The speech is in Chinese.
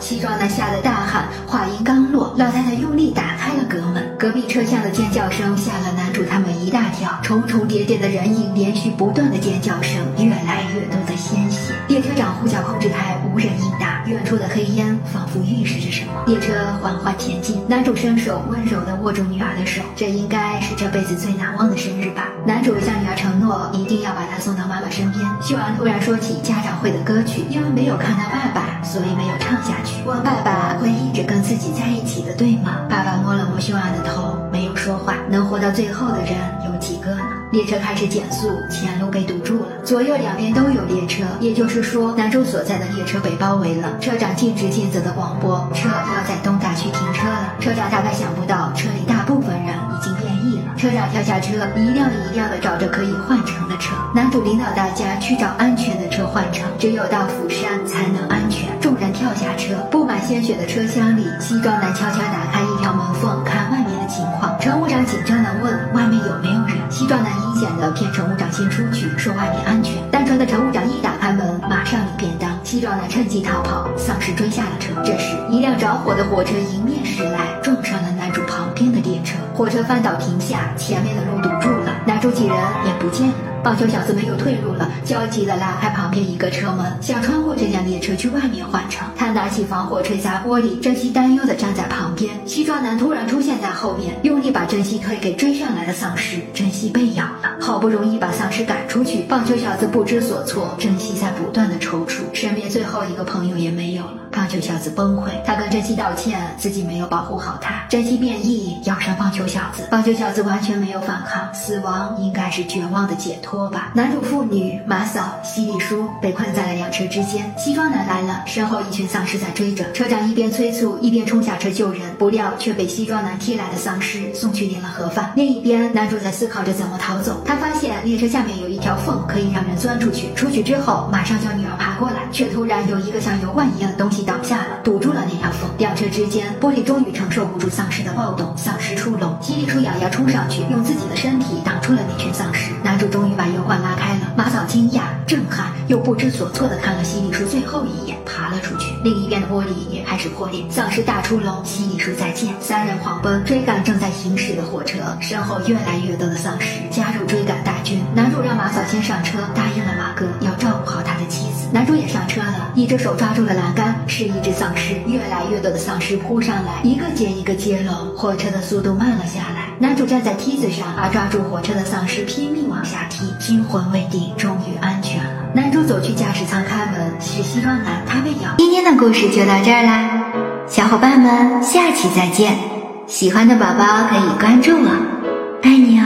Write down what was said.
西装男吓得大喊，话音刚落，老太太用力打开了隔门，隔壁车厢的尖叫声吓了男主他们一大跳，重重叠叠的人影，连续不断的尖叫声，越来越多的鲜血。列车长呼叫控制台，无人应答，远处的黑烟仿佛预示着什么。列车缓缓前进，男主伸手温柔地握住女儿的手，这应该是这辈子最难忘的生日吧。男主向女儿承诺，一定要把她送到妈妈身边。秀儿突然说起家长会的歌曲，因为没有看到爸爸，所以没有唱下去。问爸爸会一直跟自己在一起的，对吗？爸爸摸了摸秀儿的头，没有说话。能活到最后的人有几个呢？列车开始减速，前路被堵住了，左右两边都有列车，也就是说，男主所在的列车被包围了。车长尽职尽责的广播：车要在东大区停车了。车长大概想不到，车里大部分人已经变异了。车长跳下车，一辆一辆的找着可以换乘的车。男主领导大家去找安全的车换乘，只有到釜山才能安全。众人跳下车，布满鲜血的车厢里，西装男悄悄打开一条门缝，看外面壮？”男阴险的骗乘务长先出去，说外面安全。单纯的乘务长一打开门，马上领便当。西装男趁机逃跑，丧尸追下了车。这时，一辆着火的火车迎面驶来，撞上了男主旁边的列车。火车翻倒停下，前面的路堵住了，男主几人也不见了。棒球小子没有退路了，焦急地拉开旁边一个车门，想穿过这辆列车去外面换乘。他拿起防火锤砸玻璃，珍惜担忧地站在旁边。西装男突然出现在后面，用力把珍惜推给追上来的丧尸。珍惜被咬了，好不容易把丧尸赶出去，棒球小子不知所措，珍惜在不断的抽搐，身边最后一个朋友也没有了。棒球小子崩溃，他跟珍惜道歉，自己没有保护好他。珍惜变异，咬伤棒球小子，棒球小子完全没有反抗，死亡应该是绝绝望的解脱吧。男主父女马嫂、犀利叔被困在了两车之间，西装男来了，身后一群丧尸在追着。车长一边催促，一边冲下车救人，不料却被西装男踢来的丧尸送去领了盒饭。另一边，男主在思考着怎么逃走。他发现列车下面有一条缝，可以让人钻出去。出去之后，马上叫女儿爬过来，却突然有一个像油罐一样的东西倒下了，堵住了那条缝。两车之间，玻璃终于承受不住丧尸的暴动，丧尸出笼。犀利叔咬牙冲上去，用自己的身体挡住了那群丧尸。男主终于把油罐拉开了。马嫂惊讶、震撼又不知所措地看了西丽叔最后一眼，爬了出去。另一边的玻璃也开始破裂，丧尸大出笼。西丽叔再见。三人狂奔追赶正在行驶的火车，身后越来越多的丧尸加入追赶大军。男主让马嫂先上车，答应了马哥要照顾好他的妻子。男主也上车了，一只手抓住了栏杆，是一只丧尸。越来越多的丧尸扑上来，一个接一个接龙，火车的速度慢了下来。男主站在梯子上，而抓住火车的丧尸拼命往下踢，惊魂未定，终于安全了。男主走去驾驶舱开门，是西装男，他被咬。今天的故事就到这儿啦，小伙伴们，下期再见。喜欢的宝宝可以关注我。爱你哦